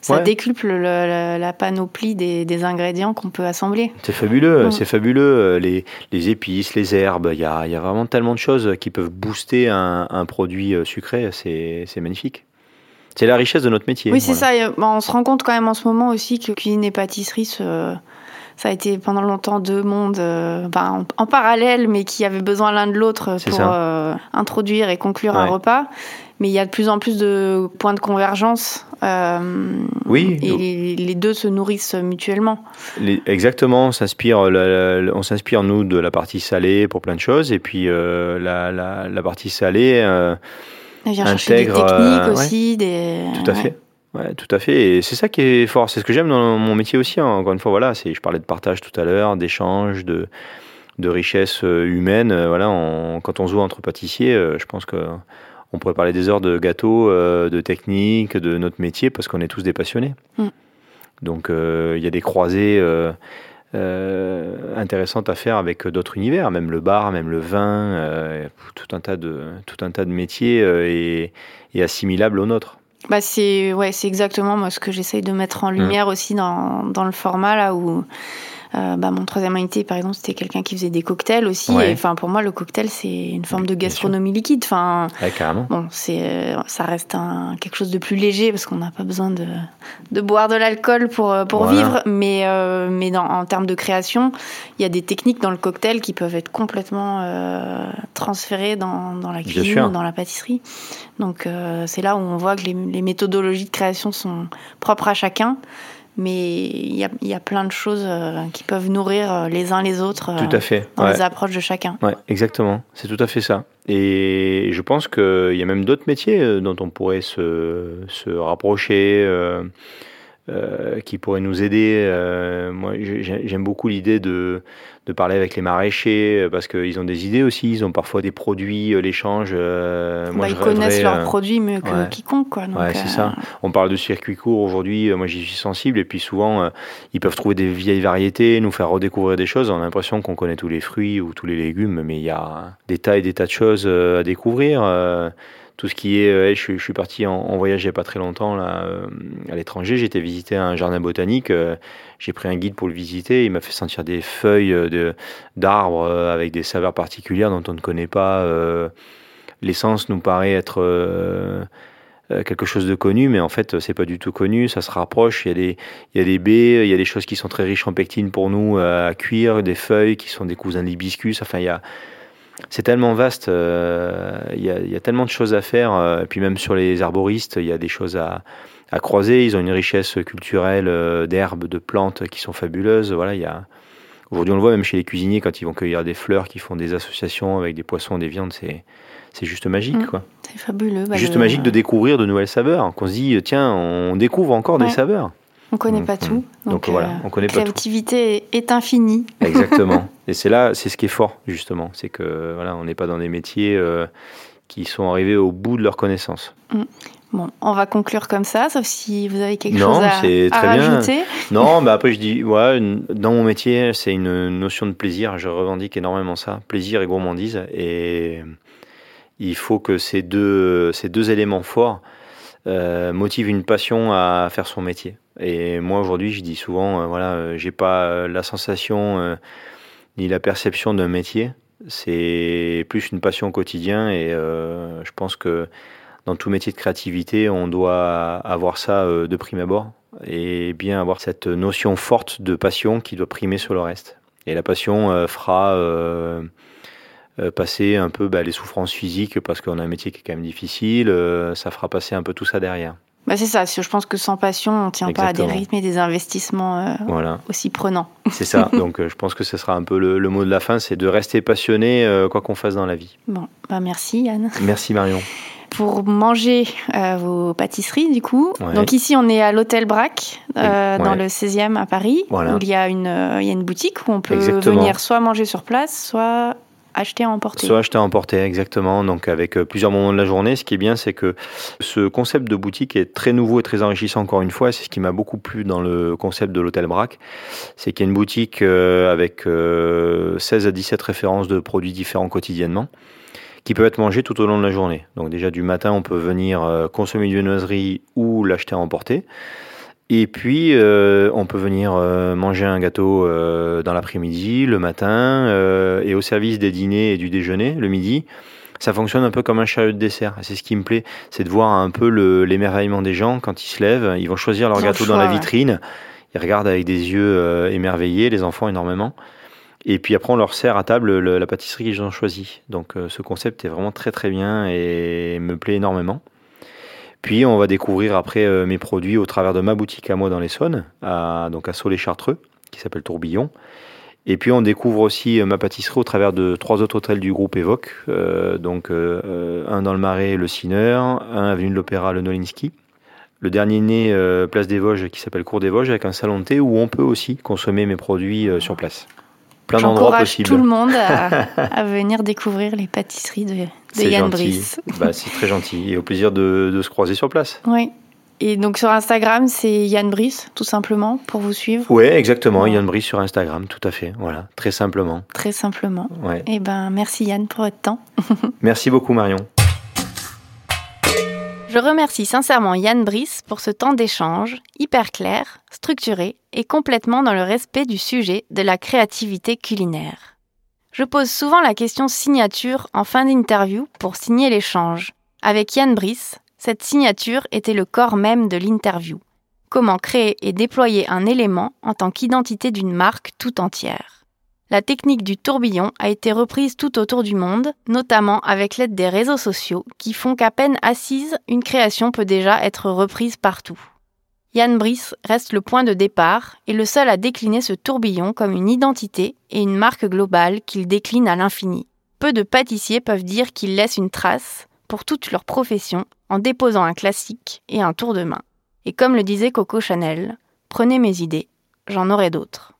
ça décuple la, panoplie des, des ingrédients qu'on peut assembler. C'est fabuleux, c'est fabuleux. Les, les, épices, les herbes, il y a, y a, vraiment tellement de choses qui peuvent booster un, un produit euh, sucré. C'est magnifique. C'est la richesse de notre métier. Oui, c'est ça. On se rend compte quand même en ce moment aussi que cuisine et pâtisserie se ça a été pendant longtemps deux mondes euh, en, parallèle, mais qui avaient besoin l'un de l'autre pour euh, introduire et conclure un repas. Mais il y a de plus en plus de points de convergence. Euh, oui. Et les, deux se nourrissent mutuellement. exactement. On s'inspire, on s'inspire nous de la partie salée pour plein de choses, et puis la, la, partie salée. Elle vient chercher des techniques aussi, des. Tout à fait. Ouais, tout à fait. Et c'est ça qui est fort. C'est ce que j'aime dans mon métier aussi. Hein. Encore une fois, voilà, c'est, je parlais de partage tout à l'heure, d'échange, de, de richesse euh, humaine. Euh, voilà, quand on joue entre pâtissiers, euh, je pense que on pourrait parler des heures de gâteaux, de technique, de notre métier, parce qu'on est tous des passionnés. Mm. Donc, il y a des croisées intéressantes à faire avec d'autres univers, même le bar, même le vin, tout un tas de tout un tas de métiers et, et assimilables aux nôtres. Bah c'est ouais, c'est exactement moi ce que j'essaye de mettre en lumière mm. aussi dans, dans le format là où Euh, bah, mon troisième invité, par exemple, c'était quelqu'un qui faisait des cocktails aussi. Ouais. Enfin, pour moi, le cocktail, c'est une forme de gastronomie liquide. Enfin, Ouais, carrément. bon, c'est, euh, ça reste un, quelque chose de plus léger parce qu'on n'a pas besoin de, de boire de l'alcool pour, euh, pour Voilà. vivre. Mais, euh, mais dans, en termes de création, il y a des techniques dans le cocktail qui peuvent être complètement euh, transférées dans, dans la cuisine ou dans la pâtisserie. Donc, euh, c'est là où on voit que les, les méthodologies de création sont propres à chacun. Mais il y a, y a plein de choses euh, qui peuvent nourrir euh, les uns les autres euh, Tout à fait. dans Ouais. les approches de chacun. Ouais, exactement. C'est tout à fait ça. Et je pense qu'il y a même d'autres métiers euh, dont on pourrait se, se rapprocher, euh, euh, qui pourraient nous aider. Euh, moi, j'ai- j'aime beaucoup l'idée de, de parler avec les maraîchers euh, parce qu'ils ont des idées aussi. Ils ont parfois des produits, euh, l'échange. euh, Bah, ils connaissent leurs euh, produits mieux que ouais. quiconque. Quoi. Donc, Ouais, c'est euh, ça. On parle de circuit court aujourd'hui, moi j'y suis sensible, et puis souvent ils peuvent trouver des vieilles variétés, nous faire redécouvrir des choses. On a l'impression qu'on connaît tous les fruits ou tous les légumes, mais il y a des tas et des tas de choses à découvrir. Tout ce qui est, euh, je, suis- parti en, voyage il n'y a pas très longtemps là, euh, à l'étranger, j'étais visiter un jardin botanique, euh, j'ai pris un guide pour le visiter, il m'a fait sentir des feuilles de- d'arbres avec des saveurs particulières dont on ne connaît pas. L'essence nous paraît être quelque chose de connu, mais en fait, c'est pas du tout connu. Ça se rapproche. Il y a des, il y a des baies, il y a des choses qui sont très riches en pectine pour nous à cuire, des feuilles qui sont des cousins de l'hibiscus. Enfin, il y a, c'est tellement vaste. euh, il, y a, il y a tellement de choses à faire. euh, et puis même sur les arboristes, il y a des choses à, à croiser. Ils ont une richesse culturelle euh, d'herbes, de plantes qui sont fabuleuses. Voilà, il y a. Aujourd'hui, on le voit même chez les cuisiniers quand ils vont cueillir des fleurs, qui font des associations avec des poissons, des viandes. C'est, c'est juste magique, Mm. quoi. C'est fabuleux. Bah, Juste le- magique de découvrir de nouvelles saveurs. Qu'on se dit, tiens, on découvre encore Ouais. des saveurs. On connaît Donc, pas mm. tout. Donc, voilà, on connaît la pas tout. créativité est infinie. Exactement. Et c'est là, c'est ce qui est fort, justement. C'est que voilà, on n'est pas dans des métiers euh, qui sont arrivés au bout de leur connaissance. Bon, on va conclure comme ça, sauf si vous avez quelque Non, chose à, très bien. rajouter. Non, mais après je dis, ouais, dans mon métier, c'est une notion de plaisir. Je revendique énormément ça, plaisir et gourmandise. Et il faut que ces deux, ces deux éléments forts euh, motivent une passion à faire son métier. Et moi aujourd'hui, je dis souvent, euh, voilà, euh, j'ai pas euh, la sensation ni la perception d'un métier. C'est plus une passion au quotidien. Et je pense que dans tout métier de créativité, on doit avoir ça de prime abord et bien avoir cette notion forte de passion qui doit primer sur le reste. Et la passion fera passer un peu bah, les souffrances physiques parce qu'on a un métier qui est quand même difficile, euh, ça fera passer un peu tout ça derrière. Bah, c'est ça, je pense que sans passion, on tient pas à des rythmes et des investissements euh, Voilà, aussi prenants. c'est ça. Donc euh, je pense que ce sera un peu le, le mot de la fin, c'est de rester passionné euh, quoi qu'on fasse dans la vie. Bon, bah merci Yann. Merci Marion. Pour manger euh, vos pâtisseries, du coup. Ouais. Donc ici, on est à l'Hôtel Braque, euh, Ouais. dans le 16e à Paris, Voilà. où il y, a une, euh, il y a une boutique où on peut Exactement. venir soit manger sur place, soit acheter à emporter. Soit acheter à emporter, exactement. Donc avec euh, plusieurs moments de la journée. Ce qui est bien, c'est que ce concept de boutique est très nouveau et très enrichissant encore une fois. C'est ce qui m'a beaucoup plu dans le concept de l'hôtel Braque. C'est qu'il y a une boutique euh, avec euh, 16 à 17 références de produits différents quotidiennement qui peuvent être mangés tout au long de la journée. Donc déjà du matin, on peut venir euh, consommer une viennoiserie ou l'acheter à emporter. Et puis, euh, on peut venir euh, manger un gâteau euh, dans l'après-midi, le matin, et au service des dîners et du déjeuner, le midi. Ça fonctionne un peu comme un chariot de dessert. C'est ce qui me plaît, c'est de voir un peu le- l'émerveillement des gens quand ils se lèvent. Ils vont choisir leur gâteau dans la ouais. vitrine. Ils regardent avec des yeux émerveillés, les enfants énormément. Et puis après, on leur sert à table le- la pâtisserie qu'ils ont choisie. Donc ce concept est vraiment très très bien et me plaît énormément. Puis on va découvrir après euh, mes produits au travers de ma boutique à moi dans l'Essonne, à, donc à Saulé-Chartreux, qui s'appelle Tourbillon. Et puis on découvre aussi euh, ma pâtisserie au travers de trois autres hôtels du groupe Évoque, euh, donc euh, un dans le Marais, le Sinner, un avenue de l'Opéra, le Nolinski. Le dernier né, euh, place des Vosges, qui s'appelle Cours des Vosges, avec un salon de thé où on peut aussi consommer mes produits sur place. Plein d'endroits possibles. tout le monde à, à venir découvrir les pâtisseries de, de Yann. Brice. Bah, c'est très gentil et au plaisir de, de se croiser sur place. Oui. Et donc sur Instagram, c'est Yann Brice, tout simplement, pour vous suivre, Oui, exactement. Ouais. Yann Brice sur Instagram, tout à fait. Voilà, très simplement. très simplement. Ouais. Et ben, merci Yann pour votre temps. Merci beaucoup, Marion. Je remercie sincèrement Yann Brice pour ce temps d'échange hyper clair, structuré et complètement dans le respect du sujet de la créativité culinaire. Je pose souvent la question signature en fin d'interview pour signer l'échange. Avec Yann Brice, cette signature était le corps même de l'interview. Comment créer et déployer un élément en tant qu'identité d'une marque tout entière. La technique du tourbillon a été reprise tout autour du monde, notamment avec l'aide des réseaux sociaux qui font qu'à peine assise, une création peut déjà être reprise partout. Yann Brice reste le point de départ et le seul à décliner ce tourbillon comme une identité et une marque globale qu'il décline à l'infini. Peu de pâtissiers peuvent dire qu'ils laissent une trace pour toute leur profession en déposant un classique et un tour de main. Et comme le disait Coco Chanel, prenez mes idées, j'en aurai d'autres.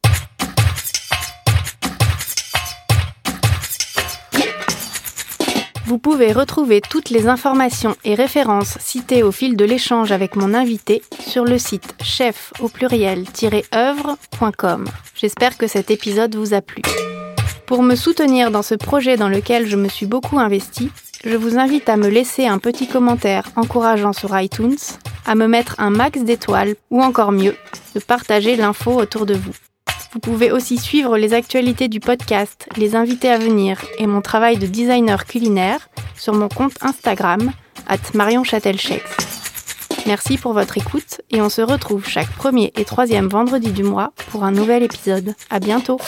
Vous pouvez retrouver toutes les informations et références citées au fil de l'échange avec mon invité sur le site chef au pluriel-œuvre.com. J'espère que cet épisode vous a plu. Pour me soutenir dans ce projet dans lequel je me suis beaucoup investi, je vous invite à me laisser un petit commentaire encourageant sur iTunes, à me mettre un max d'étoiles ou encore mieux, de partager l'info autour de vous. Vous pouvez aussi suivre les actualités du podcast, les invités à venir et mon travail de designer culinaire sur mon compte Instagram, at Marion Merci pour votre écoute et on se retrouve chaque premier et troisième vendredi du mois pour un nouvel épisode. À bientôt!